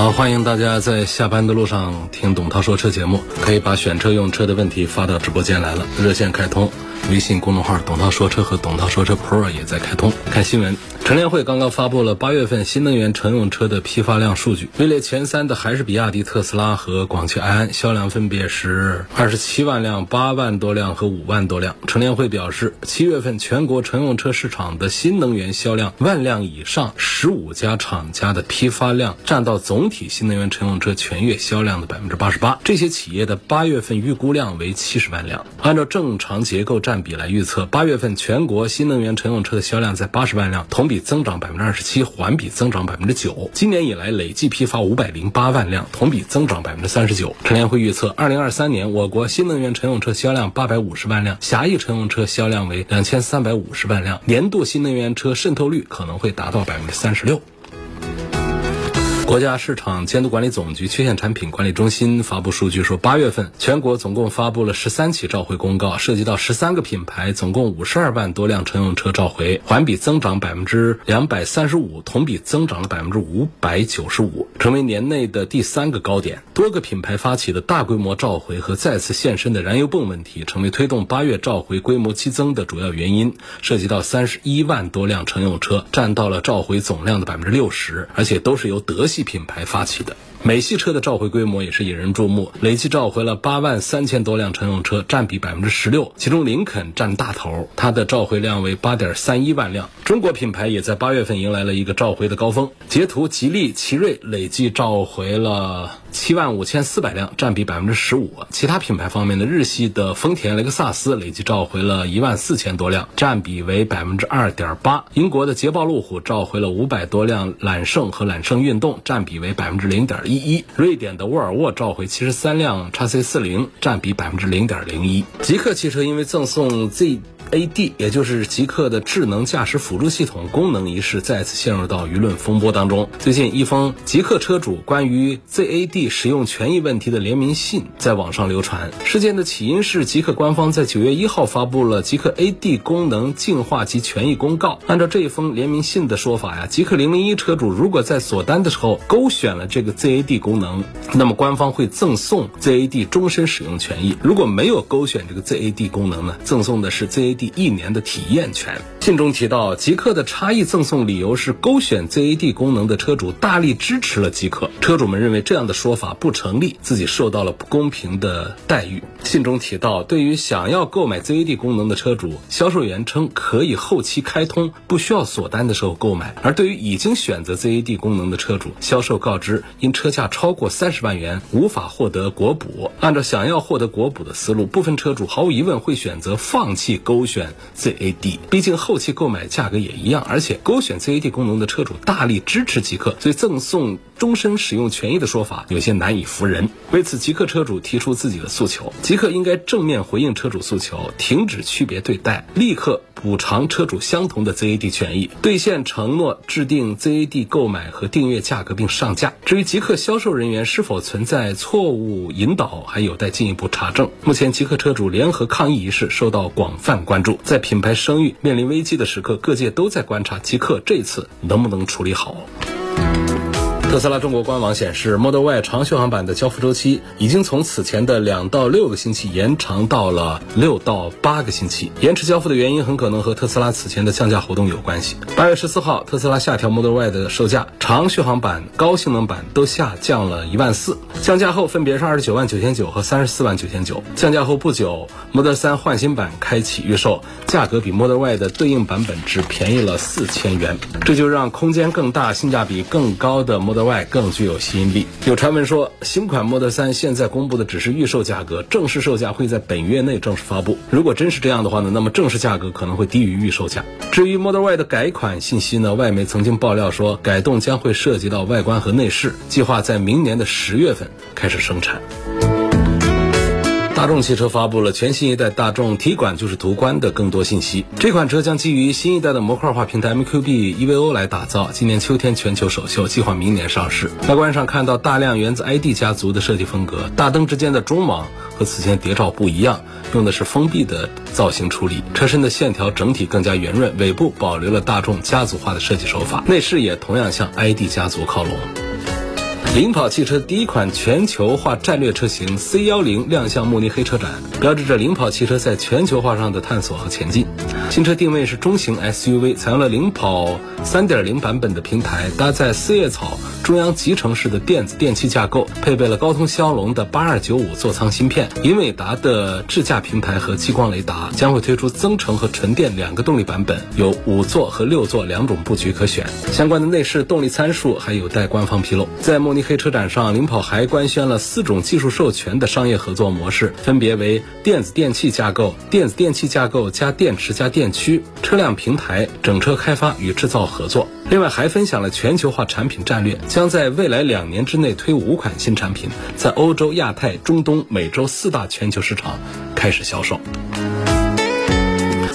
好，欢迎大家在下班的路上听董涛说车节目，可以把选车用车的问题发到直播间来了，热线开通，微信公众号“董涛说车”和“董涛说车 Pro” 也在开通。看新闻。乘联会刚刚发布了八月份新能源乘用车的批发量数据，位列前三的还是比亚迪、特斯拉和广汽埃安，销量分别是二十七万辆、八万多辆和五万多辆。乘联会表示，七月份全国乘用车市场的新能源销量万辆以上，十五家厂家的批发量占到总体新能源乘用车全月销量的百分之八十八。这些企业的八月份预估量为七十万辆。按照正常结构占占比来预测，八月份全国新能源乘用车的销量在八十万辆，同比。增长百分之二十七，环比增长百分之九。今年以来累计批发五百零八万辆，同比增长百分之三十九。陈联会预测，二零二三年我国新能源乘用车销量八百五十万辆，狭义乘用车销量为两千三百五十万辆，年度新能源车渗透率可能会达到百分之三十六。国家市场监督管理总局缺陷产品管理中心发布数据说，八月份全国总共发布了十三起召回公告，涉及到十三个品牌，总共五十二万多辆乘用车召回，环比增长百分之两百三十五，同比增长了百分之五百九十五，成为年内的第三个高点。多个品牌发起的大规模召回和再次现身的燃油泵问题，成为推动八月召回规模激增的主要原因，涉及到三十一万多辆乘用车，占到了召回总量的百分之六十，而且都是由德系。品牌发起的。美系车的召回规模也是引人注目，累计召回了八万三千多辆乘用车，占比百分之十六，其中林肯占大头，它的召回量为八点三一万辆。中国品牌也在八月份迎来了一个召回的高峰，捷途、吉利、奇瑞累计召回了七万五千四百辆，占比百分之十五。其他品牌方面的日系的丰田、雷克萨斯累计召回了一万四千多辆，占比为百分之二点八。英国的捷豹路虎召回了五百多辆揽胜和揽胜运动，占比为百分之零点一一一。瑞典的沃尔沃召回七十三辆叉 C 四零，占比百分之零点零一。极客汽车因为赠送 Z。A.D. 也就是极客的智能驾驶辅助系统功能一事再次陷入到舆论风波当中。最近，一封极客车主关于 Z.A.D. 使用权益问题的联名信在网上流传。事件的起因是极客官方在九月一号发布了极客 A.D. 功能进化及权益公告。按照这一封联名信的说法呀，极客零零一车主如果在锁单的时候勾选了这个 Z.A.D. ad 功能，那么官方会赠送 Z.A.D. 终身使用权益；如果没有勾选这个 Z.A.D. 功能呢，赠送的是 Z.A.D. 一年的体验权。信中提到，极客的差异赠送理由是勾选 ZAD 功能的车主大力支持了极客。车主们认为这样的说法不成立，自己受到了不公平的待遇。信中提到，对于想要购买 ZAD 功能的车主，销售员称可以后期开通，不需要锁单的时候购买；而对于已经选择 ZAD 功能的车主，销售告知因车价超过三十万元无法获得国补。按照想要获得国补的思路，部分车主毫无疑问会选择放弃勾。选 ZAD，毕竟后后期购买价格也一样，而且勾选 CAD 功能的车主大力支持极客，所以赠送终身使用权益的说法有些难以服人。为此，极客车主提出自己的诉求，极客应该正面回应车主诉求，停止区别对待，立刻补偿车主相同的 ZAD 权益，兑现承诺，制定 ZAD 购买和订阅价格并上架。至于极客销售人员是否存在错误引导，还有待进一步查证。目前，极客车主联合抗议一事受到广泛关注。在品牌声誉面临危机的时刻，各界都在观察极客这次能不能处理好。特斯拉中国官网显示，Model Y 长续航版的交付周期已经从此前的两到六个星期延长到了六到八个星期。延迟交付的原因很可能和特斯拉此前的降价活动有关系。八月十四号，特斯拉下调 Model Y 的售价，长续航版、高性能版都下降了一万四。降价后分别是二十九万九千九和三十四万九千九。降价后不久，Model 三换新版开启预售，价格比 Model Y 的对应版本只便宜了四千元。这就让空间更大、性价比更高的 Model Model Y 更具有吸引力。有传闻说，新款 Model 3现在公布的只是预售价格，正式售价会在本月内正式发布。如果真是这样的话呢，那么正式价格可能会低于预售价。至于 Model Y 的改款信息呢，外媒曾经爆料说，改动将会涉及到外观和内饰，计划在明年的十月份开始生产。大众汽车发布了全新一代大众体管就是途观的更多信息。这款车将基于新一代的模块化平台 MQB EVO 来打造，今年秋天全球首秀，计划明年上市。外观上看到大量源自 ID 家族的设计风格，大灯之间的中网和此前谍照不一样，用的是封闭的造型处理。车身的线条整体更加圆润，尾部保留了大众家族化的设计手法，内饰也同样向 ID 家族靠拢。领跑汽车第一款全球化战略车型 C 幺零亮相慕尼黑车展，标志着领跑汽车在全球化上的探索和前进。新车定位是中型 SUV，采用了领跑三点零版本的平台，搭载四叶草中央集成式的电子电器架构，配备了高通骁龙的八二九五座舱芯片，英伟达的智驾平台和激光雷达，将会推出增程和纯电两个动力版本，有五座和六座两种布局可选。相关的内饰、动力参数还有待官方披露。在慕尼黑车展上，领跑还官宣了四种技术授权的商业合作模式，分别为电子电器架构、电子电器架构加电池加电驱、车辆平台、整车开发与制造合作。另外还分享了全球化产品战略，将在未来两年之内推五款新产品，在欧洲、亚太、中东、美洲四大全球市场开始销售。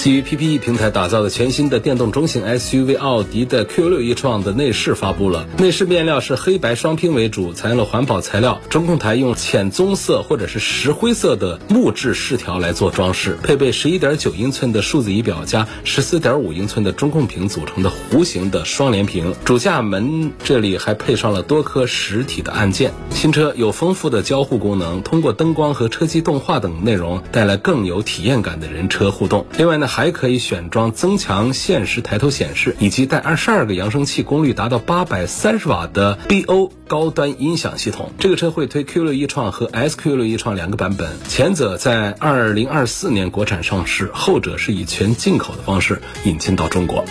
基于 PPE 平台打造的全新的电动中型 SUV 奥迪的 Q6 e-tron 的内饰发布了，内饰面料是黑白双拼为主，采用了环保材料，中控台用浅棕色或者是石灰色的木质饰条来做装饰，配备11.9英寸的数字仪表加14.5英寸的中控屏组成的弧形的双联屏，主驾门这里还配上了多颗实体的按键。新车有丰富的交互功能，通过灯光和车机动画等内容带来更有体验感的人车互动。另外呢。还可以选装增强现实抬头显示，以及带二十二个扬声器、功率达到八百三十瓦的 BO 高端音响系统。这个车会推 Q6e 创和 S Q6e 创两个版本，前者在二零二四年国产上市，后者是以全进口的方式引进到中国。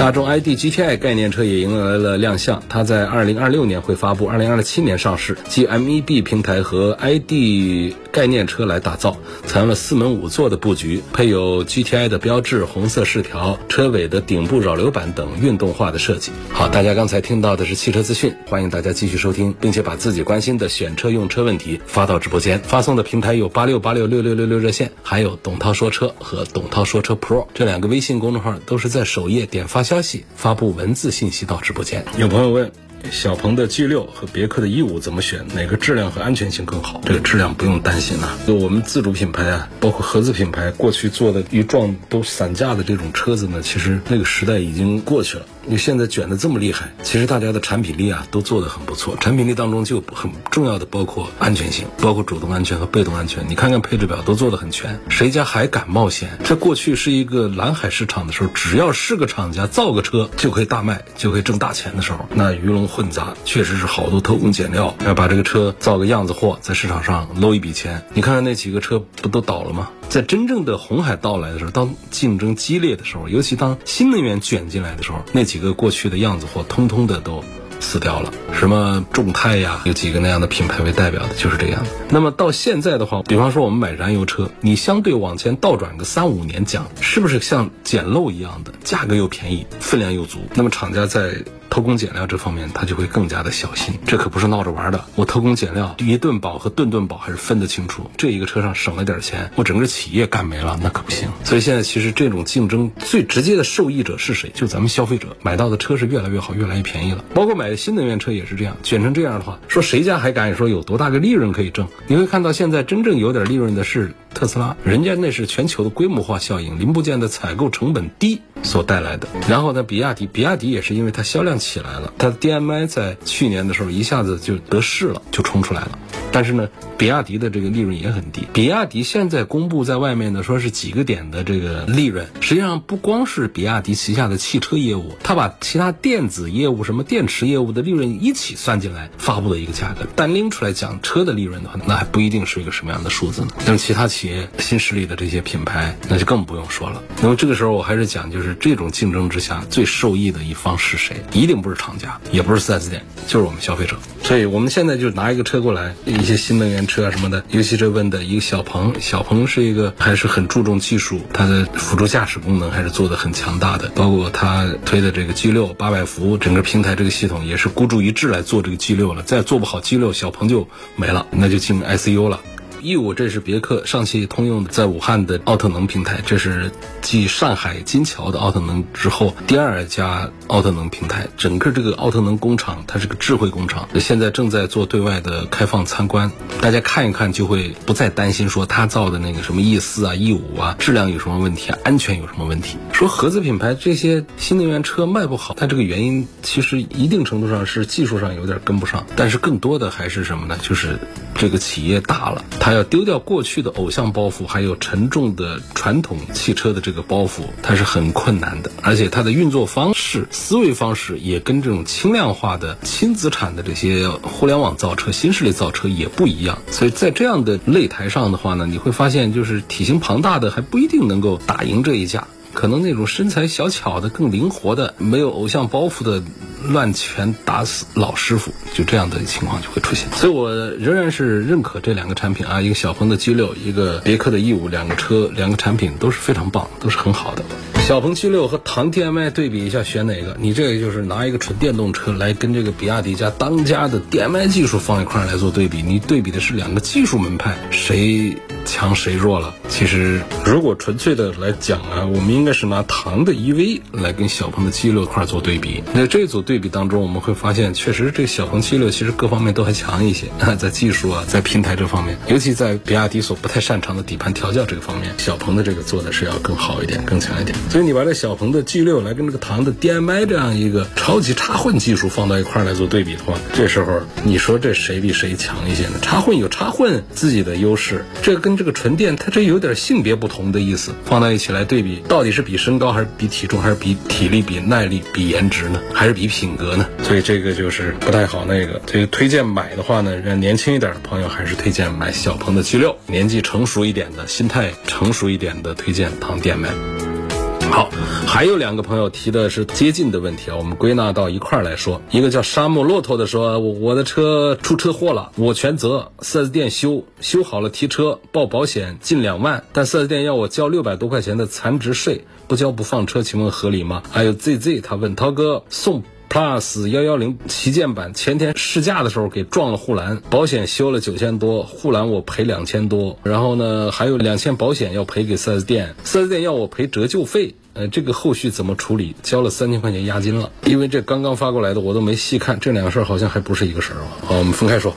大众 ID GTI 概念车也迎来了亮相，它在二零二六年会发布，二零二七年上市，基 MEB 平台和 ID 概念车来打造，采用了四门五座的布局，配有 GTI 的标志、红色饰条、车尾的顶部扰流板等运动化的设计。好，大家刚才听到的是汽车资讯，欢迎大家继续收听，并且把自己关心的选车用车问题发到直播间，发送的平台有八六八六六六六六热线，还有董涛说车和董涛说车 Pro 这两个微信公众号，都是在首页点发。消息发布文字信息到直播间。有朋友问，小鹏的 G 六和别克的 E 五怎么选？哪个质量和安全性更好？这个质量不用担心了。就我们自主品牌啊，包括合资品牌，过去做的一撞都散架的这种车子呢，其实那个时代已经过去了。你现在卷的这么厉害，其实大家的产品力啊都做得很不错。产品力当中就很重要的包括安全性，包括主动安全和被动安全。你看看配置表都做得很全，谁家还敢冒险？这过去是一个蓝海市场的时候，只要是个厂家造个车就可以大卖，就可以挣大钱的时候，那鱼龙混杂，确实是好多偷工减料，要把这个车造个样子货，在市场上搂一笔钱。你看看那几个车不都倒了吗？在真正的红海到来的时候，当竞争激烈的时候，尤其当新能源卷进来的时候，那几个过去的样子货，通通的都死掉了。什么众泰呀，有几个那样的品牌为代表的，就是这样。那么到现在的话，比方说我们买燃油车，你相对往前倒转个三五年讲，是不是像捡漏一样的，价格又便宜，分量又足？那么厂家在偷工减料这方面，他就会更加的小心。这可不是闹着玩的。我偷工减料，一顿保和顿顿保还是分得清楚。这一个车上省了点钱，我整个企业干没了，那可不行。所以现在其实这种竞争最直接的受益者是谁？就咱们消费者买到的车是越来越好，越来越便宜了。包括买新能源车也是这样，卷成这样的话，说谁家还敢说有多大个利润可以挣？你会看到现在真正有点利润的是特斯拉，人家那是全球的规模化效应，零部件的采购成本低所带来的。然后呢，比亚迪，比亚迪也是因为它销量。起来了，它的 DMI 在去年的时候一下子就得势了，就冲出来了。但是呢，比亚迪的这个利润也很低。比亚迪现在公布在外面的说是几个点的这个利润，实际上不光是比亚迪旗下的汽车业务，它把其他电子业务、什么电池业务的利润一起算进来发布的一个价格。单拎出来讲车的利润的话，那还不一定是一个什么样的数字呢。那么其他企业新势力的这些品牌，那就更不用说了。那么这个时候我还是讲，就是就是这种竞争之下最受益的一方是谁？一定不是厂家，也不是 4S 店，就是我们消费者。所以我们现在就拿一个车过来，一些新能源车啊什么的，尤其这问的一个小鹏，小鹏是一个还是很注重技术，它的辅助驾驶功能还是做的很强大的，包括它推的这个 G 六八百伏整个平台这个系统也是孤注一掷来做这个 G 六了，再做不好 G 六，小鹏就没了，那就进 ICU 了。E 五这是别克上汽通用在武汉的奥特能平台，这是继上海金桥的奥特能之后第二家奥特能平台。整个这个奥特能工厂，它是个智慧工厂，现在正在做对外的开放参观，大家看一看就会不再担心说它造的那个什么 E 四啊、E 五啊质量有什么问题啊、安全有什么问题。说合资品牌这些新能源车卖不好，它这个原因其实一定程度上是技术上有点跟不上，但是更多的还是什么呢？就是这个企业大了，它。还要丢掉过去的偶像包袱，还有沉重的传统汽车的这个包袱，它是很困难的。而且它的运作方式、思维方式也跟这种轻量化的轻资产的这些互联网造车、新势力造车也不一样。所以在这样的擂台上的话呢，你会发现，就是体型庞大的还不一定能够打赢这一架。可能那种身材小巧的、更灵活的、没有偶像包袱的，乱拳打死老师傅，就这样的情况就会出现。所以我仍然是认可这两个产品啊，一个小鹏的 G 六，一个别克的 E 五，两个车两个产品都是非常棒，都是很好的。小鹏 G 六和唐 DM-i 对比一下，选哪个？你这个就是拿一个纯电动车来跟这个比亚迪家当家的 DM-i 技术放一块来做对比，你对比的是两个技术门派，谁强谁弱了？其实如果纯粹的来讲啊，我们应该是拿唐的 EV 来跟小鹏的 G 六块做对比。那这组对比当中，我们会发现，确实这小鹏 G 六其实各方面都还强一些，在技术啊，在平台这方面，尤其在比亚迪所不太擅长的底盘调教这个方面，小鹏的这个做的是要更好一点，更强一点。所以你把这小鹏的 G 六来跟这个唐的 DM-i 这样一个超级插混技术放到一块来做对比的话，这时候你说这谁比谁强一些呢？插混有插混自己的优势，这跟这个纯电它这有点性别不同的意思，放到一起来对比，到底是比身高还是比体重，还是比体力、比耐力、比颜值呢？还是比品格呢？所以这个就是不太好。那个，这个推荐买的话呢，让年轻一点的朋友还是推荐买小鹏的 G 六，年纪成熟一点的、心态成熟一点的推荐唐 DM-i。好，还有两个朋友提的是接近的问题啊，我们归纳到一块儿来说。一个叫沙漠骆驼的说，我我的车出车祸了，我全责，4S 店修，修好了提车报保险近两万，但 4S 店要我交六百多块钱的残值税，不交不放车，请问合理吗？还有 ZZ 他问涛哥送。Plus 幺幺零旗舰版前天试驾的时候给撞了护栏，保险修了九千多，护栏我赔两千多，然后呢还有两千保险要赔给 4S 店，4S 店要我赔折旧费，呃这个后续怎么处理？交了三千块钱押金了，因为这刚刚发过来的我都没细看，这两个事儿好像还不是一个事儿啊。好，我们分开说。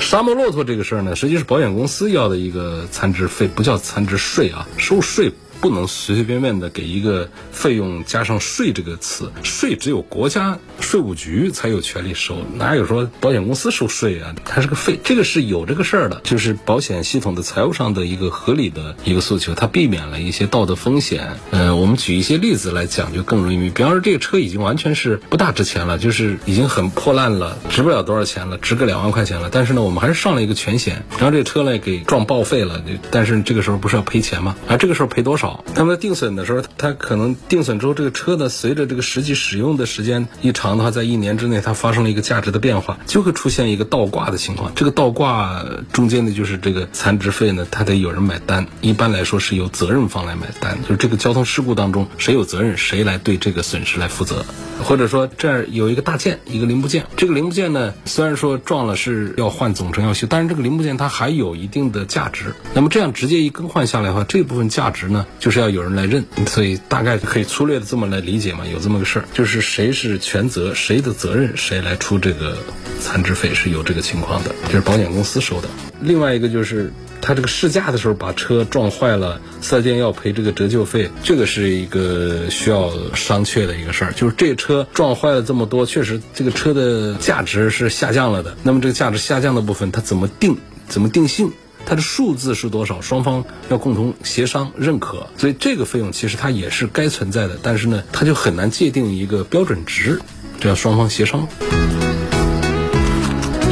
沙漠骆驼这个事儿呢，实际是保险公司要的一个残值费，不叫残值税啊，收税。不能随随便便的给一个费用加上税这个词，税只有国家税务局才有权利收，哪有说保险公司收税啊？它是个费，这个是有这个事儿的，就是保险系统的财务上的一个合理的一个诉求，它避免了一些道德风险。呃，我们举一些例子来讲就更容易。比方说这个车已经完全是不大值钱了，就是已经很破烂了，值不了多少钱了，值个两万块钱了。但是呢，我们还是上了一个全险，然后这个车呢给撞报废了，但是这个时候不是要赔钱吗？啊，这个时候赔多少？那么定损的时候，它可能定损之后，这个车呢，随着这个实际使用的时间一长的话，在一年之内它发生了一个价值的变化，就会出现一个倒挂的情况。这个倒挂中间的就是这个残值费呢，它得有人买单。一般来说是由责任方来买单，就是这个交通事故当中谁有责任，谁来对这个损失来负责。或者说这儿有一个大件，一个零部件，这个零部件呢，虽然说撞了是要换总成要修，但是这个零部件它还有一定的价值。那么这样直接一更换下来的话，这部分价值呢，就是要有人来认。所以大概可以粗略的这么来理解嘛，有这么个事儿，就是谁是全责，谁的责任，谁来出这个残值费是有这个情况的，就是保险公司收的。另外一个就是他这个试驾的时候把车撞坏了，四 S 店要赔这个折旧费，这个是一个需要商榷的一个事儿。就是这车撞坏了这么多，确实这个车的价值是下降了的。那么这个价值下降的部分，它怎么定？怎么定性？它的数字是多少？双方要共同协商认可。所以这个费用其实它也是该存在的，但是呢，它就很难界定一个标准值，这要双方协商。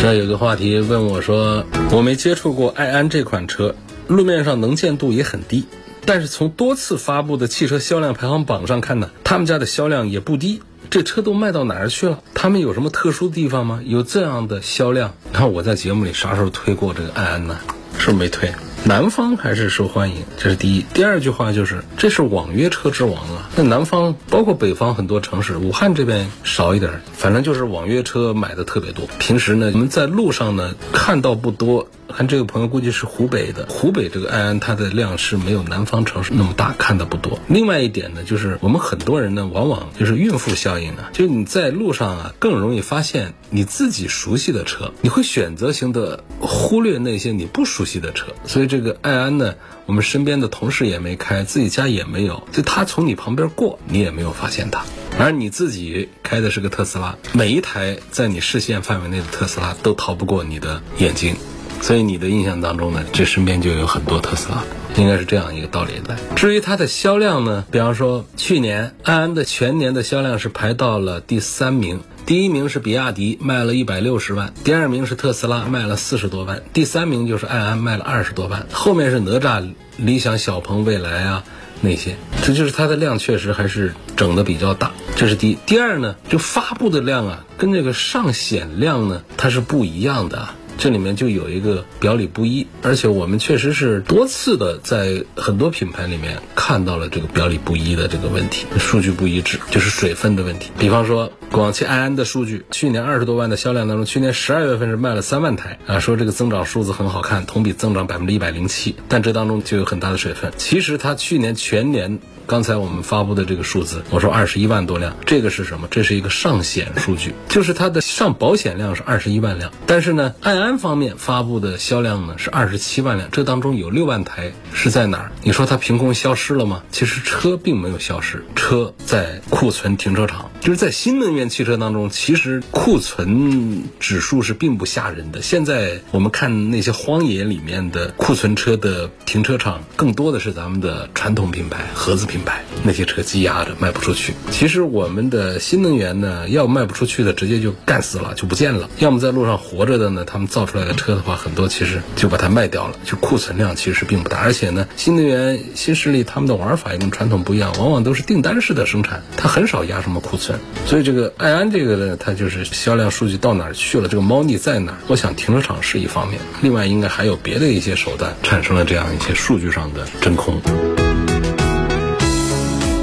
这有个话题问我说，我没接触过爱安这款车，路面上能见度也很低，但是从多次发布的汽车销量排行榜上看呢，他们家的销量也不低。这车都卖到哪儿去了？他们有什么特殊的地方吗？有这样的销量？你看我在节目里啥时候推过这个爱安呢？是不是没退？南方还是受欢迎，这是第一。第二句话就是，这是网约车之王啊。那南方包括北方很多城市，武汉这边少一点，反正就是网约车买的特别多。平时呢，我们在路上呢看到不多。看这个朋友估计是湖北的，湖北这个爱安它的量是没有南方城市那么大，看的不多。另外一点呢，就是我们很多人呢，往往就是孕妇效应啊，就是你在路上啊更容易发现你自己熟悉的车，你会选择性的忽略那些你不熟悉的车。所以这个爱安呢，我们身边的同事也没开，自己家也没有，就他从你旁边过，你也没有发现他。而你自己开的是个特斯拉，每一台在你视线范围内的特斯拉都逃不过你的眼睛。所以你的印象当中呢，这身边就有很多特斯拉，应该是这样一个道理的。至于它的销量呢，比方说去年爱安的全年的销量是排到了第三名，第一名是比亚迪卖了一百六十万，第二名是特斯拉卖了四十多万，第三名就是爱安卖了二十多万，后面是哪吒、理想、小鹏、蔚来啊那些，这就是它的量确实还是整的比较大，这是第一。第二呢，就发布的量啊，跟这个上显量呢，它是不一样的。这里面就有一个表里不一，而且我们确实是多次的在很多品牌里面看到了这个表里不一的这个问题，数据不一致，就是水分的问题。比方说广汽埃安的数据，去年二十多万的销量当中，去年十二月份是卖了三万台啊，说这个增长数字很好看，同比增长百分之一百零七，但这当中就有很大的水分。其实它去年全年。刚才我们发布的这个数字，我说二十一万多辆，这个是什么？这是一个上险数据，就是它的上保险量是二十一万辆，但是呢，爱安方面发布的销量呢是二十七万辆，这当中有六万台是在哪儿？你说它凭空消失了吗？其实车并没有消失，车在库存停车场，就是在新能源汽车当中，其实库存指数是并不吓人的。现在我们看那些荒野里面的库存车的停车场，更多的是咱们的传统品牌、合资品。品牌那些车积压着卖不出去，其实我们的新能源呢，要卖不出去的直接就干死了，就不见了；要么在路上活着的呢，他们造出来的车的话，很多其实就把它卖掉了，就库存量其实并不大。而且呢，新能源新势力他们的玩法也跟传统不一样，往往都是订单式的生产，它很少压什么库存。所以这个爱安这个呢，它就是销量数据到哪儿去了，这个猫腻在哪儿？我想停车场是一方面，另外应该还有别的一些手段产生了这样一些数据上的真空。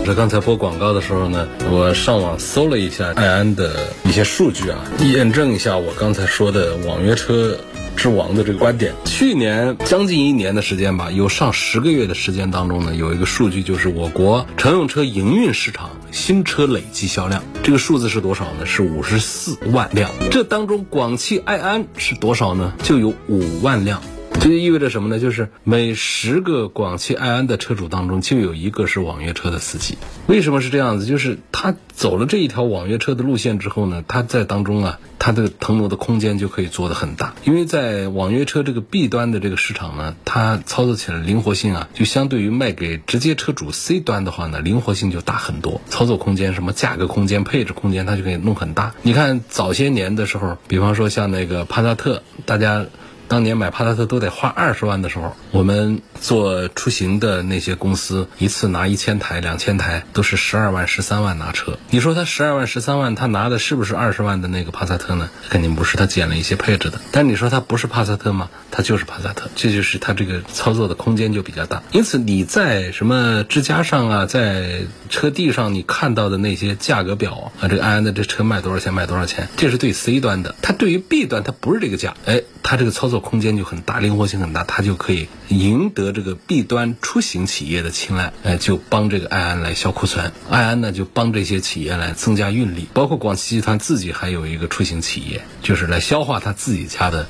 这刚才播广告的时候呢，我上网搜了一下爱安的一些数据啊，验证一下我刚才说的网约车之王的这个观点。去年将近一年的时间吧，有上十个月的时间当中呢，有一个数据就是我国乘用车营运市场新车累计销量，这个数字是多少呢？是五十四万辆。这当中广汽爱安是多少呢？就有五万辆。这就意味着什么呢？就是每十个广汽埃安的车主当中，就有一个是网约车的司机。为什么是这样子？就是他走了这一条网约车的路线之后呢，他在当中啊，他的腾挪的空间就可以做得很大。因为在网约车这个 B 端的这个市场呢，它操作起来灵活性啊，就相对于卖给直接车主 C 端的话呢，灵活性就大很多。操作空间、什么价格空间、配置空间，它就可以弄很大。你看早些年的时候，比方说像那个帕萨特，大家。当年买帕萨特都得花二十万的时候，我们做出行的那些公司一次拿一千台、两千台，都是十二万、十三万拿车。你说他十二万、十三万，他拿的是不是二十万的那个帕萨特呢？肯定不是，他减了一些配置的。但你说他不是帕萨特吗？他就是帕萨特，这就是他这个操作的空间就比较大。因此你在什么之家上啊，在车地上你看到的那些价格表啊，这个安安的这车卖多少钱？卖多少钱？这是对 C 端的，它对于 B 端它不是这个价。哎，它这个操作。空间就很大，灵活性很大，它就可以赢得这个 B 端出行企业的青睐，哎，就帮这个爱安来销库存，爱安呢就帮这些企业来增加运力，包括广汽集团自己还有一个出行企业，就是来消化他自己家的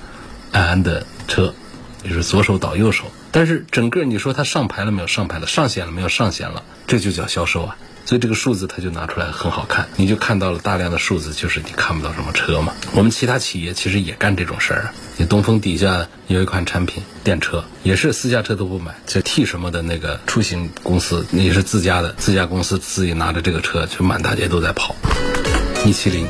爱安的车，就是左手倒右手，但是整个你说它上牌了没有？上牌了，上险了没有？上险了，这就叫销售啊。所以这个数字它就拿出来很好看，你就看到了大量的数字，就是你看不到什么车嘛。我们其他企业其实也干这种事儿。你东风底下有一款产品电车，也是私家车都不买，就 T 什么的那个出行公司也是自家的，自家公司自己拿着这个车就满大街都在跑。一七零，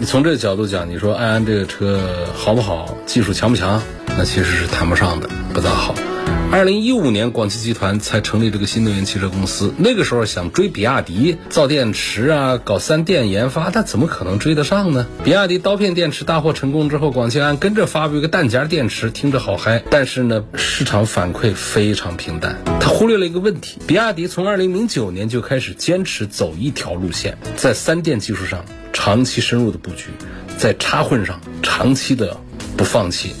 你从这个角度讲，你说安安这个车好不好，技术强不强？那其实是谈不上的，不大好。二零一五年，广汽集团才成立这个新能源汽车公司。那个时候想追比亚迪造电池啊，搞三电研发，那怎么可能追得上呢？比亚迪刀片电池大获成功之后，广汽安跟着发布一个弹夹电池，听着好嗨，但是呢，市场反馈非常平淡。他忽略了一个问题：比亚迪从二零零九年就开始坚持走一条路线，在三电技术上长期深入的布局，在插混上长期的不放弃。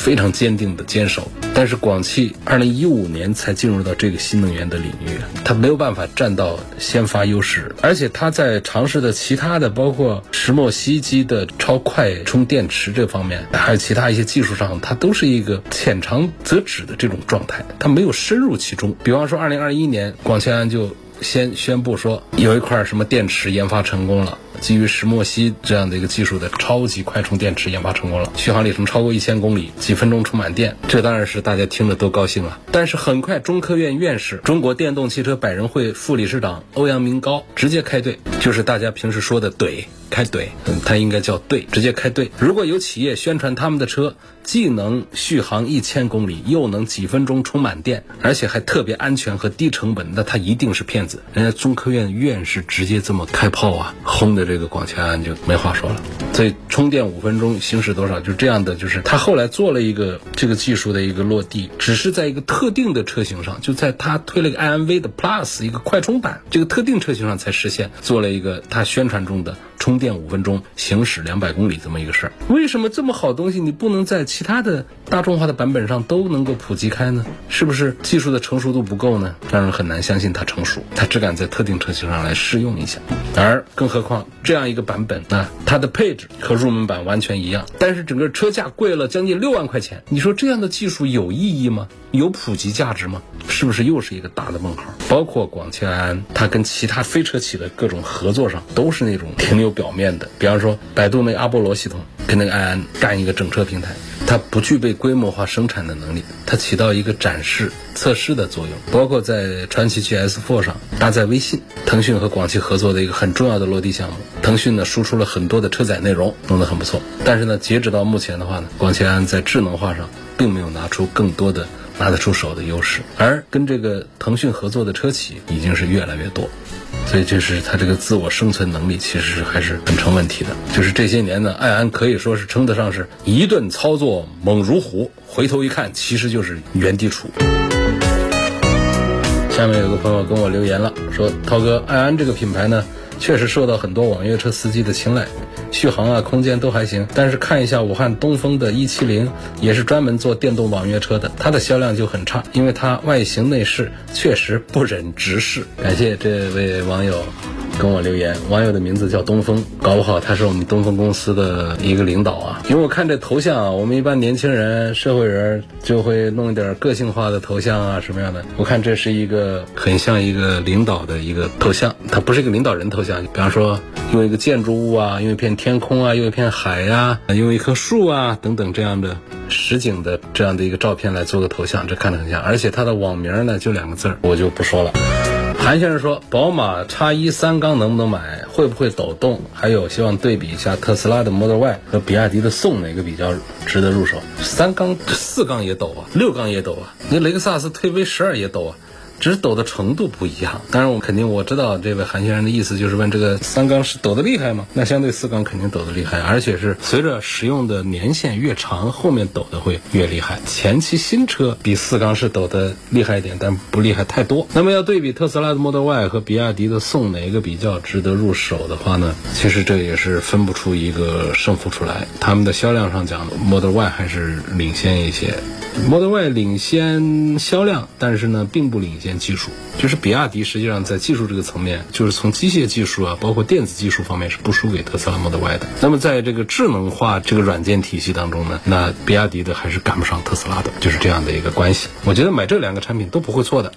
非常坚定的坚守，但是广汽二零一五年才进入到这个新能源的领域，它没有办法占到先发优势，而且它在尝试的其他的，包括石墨烯基的超快充电池这方面，还有其他一些技术上，它都是一个浅尝辄止的这种状态，它没有深入其中。比方说，二零二一年，广汽安就先宣布说有一块什么电池研发成功了。基于石墨烯这样的一个技术的超级快充电池研发成功了，续航里程超过一千公里，几分钟充满电，这当然是大家听了都高兴了。但是很快，中科院院士、中国电动汽车百人会副理事长欧阳明高直接开怼，就是大家平时说的怼，开怼，他应该叫对，直接开怼。如果有企业宣传他们的车既能续航一千公里，又能几分钟充满电，而且还特别安全和低成本，那他一定是骗子。人家中科院院士直接这么开炮啊，轰的。这个广汽安就没话说了，所以充电五分钟行驶多少，就这样的，就是他后来做了一个这个技术的一个落地，只是在一个特定的车型上，就在他推了一个 i M V 的 Plus 一个快充版，这个特定车型上才实现，做了一个他宣传中的。充电五分钟，行驶两百公里这么一个事儿，为什么这么好东西你不能在其他的大众化的版本上都能够普及开呢？是不是技术的成熟度不够呢？让人很难相信它成熟，它只敢在特定车型上来试用一下。而更何况这样一个版本啊，它的配置和入门版完全一样，但是整个车价贵了将近六万块钱。你说这样的技术有意义吗？有普及价值吗？是不是又是一个大的问号？包括广汽埃安，它跟其他非车企的各种合作上，都是那种停留表面的。比方说，百度那阿波罗系统跟那个埃安干一个整车平台，它不具备规模化生产的能力，它起到一个展示、测试的作用。包括在传祺 GS4 上搭载微信，腾讯和广汽合作的一个很重要的落地项目。腾讯呢输出了很多的车载内容，弄得很不错。但是呢，截止到目前的话呢，广汽埃安在智能化上并没有拿出更多的。拿得出手的优势，而跟这个腾讯合作的车企已经是越来越多，所以就是它这个自我生存能力其实还是很成问题的。就是这些年呢，爱安可以说是称得上是一顿操作猛如虎，回头一看其实就是原地杵。下面有个朋友跟我留言了，说涛哥，爱安这个品牌呢，确实受到很多网约车司机的青睐。续航啊，空间都还行，但是看一下武汉东风的一七零，也是专门做电动网约车的，它的销量就很差，因为它外形内饰确实不忍直视。感谢这位网友。跟我留言，网友的名字叫东风，搞不好他是我们东风公司的一个领导啊。因为我看这头像啊，我们一般年轻人、社会人就会弄一点个性化的头像啊，什么样的？我看这是一个很像一个领导的一个头像，他不是一个领导人头像。比方说，用一个建筑物啊，用一片天空啊，用一片海呀，用一棵树啊等等这样的实景的这样的一个照片来做个头像，这看着很像。而且他的网名呢就两个字儿，我就不说了。韩先生说：“宝马叉一三缸能不能买？会不会抖动？还有希望对比一下特斯拉的 Model Y 和比亚迪的宋哪个比较值得入手？三缸、四缸也抖啊，六缸也抖啊，你雷克萨斯推 V 十二也抖啊。”只是抖的程度不一样，当然我肯定我知道这位韩先生的意思就是问这个三缸是抖得厉害吗？那相对四缸肯定抖得厉害，而且是随着使用的年限越长，后面抖的会越厉害。前期新车比四缸是抖得厉害一点，但不厉害太多。那么要对比特斯拉的 Model Y 和比亚迪的宋哪个比较值得入手的话呢？其实这也是分不出一个胜负出来。他们的销量上讲，Model Y 还是领先一些。Model Y 领先销量，但是呢，并不领先技术。就是比亚迪实际上在技术这个层面，就是从机械技术啊，包括电子技术方面是不输给特斯拉 Model Y 的。那么在这个智能化这个软件体系当中呢，那比亚迪的还是赶不上特斯拉的，就是这样的一个关系。我觉得买这两个产品都不会错的。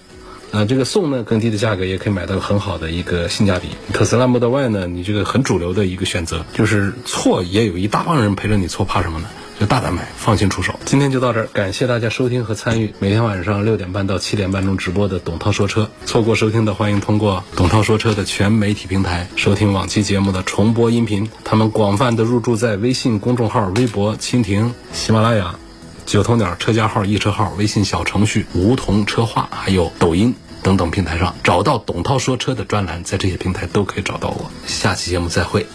啊，这个宋呢，更低的价格也可以买到很好的一个性价比。特斯拉 Model Y 呢，你这个很主流的一个选择，就是错也有一大帮人陪着你错，怕什么呢？就大胆买，放心出手。今天就到这儿，感谢大家收听和参与每天晚上六点半到七点半钟直播的董涛说车。错过收听的，欢迎通过董涛说车的全媒体平台收听往期节目的重播音频。他们广泛的入驻在微信公众号、微博、蜻蜓、喜马拉雅。九头鸟车架号、易车号、微信小程序、梧桐车话，还有抖音等等平台上找到“董涛说车”的专栏，在这些平台都可以找到我。下期节目再会。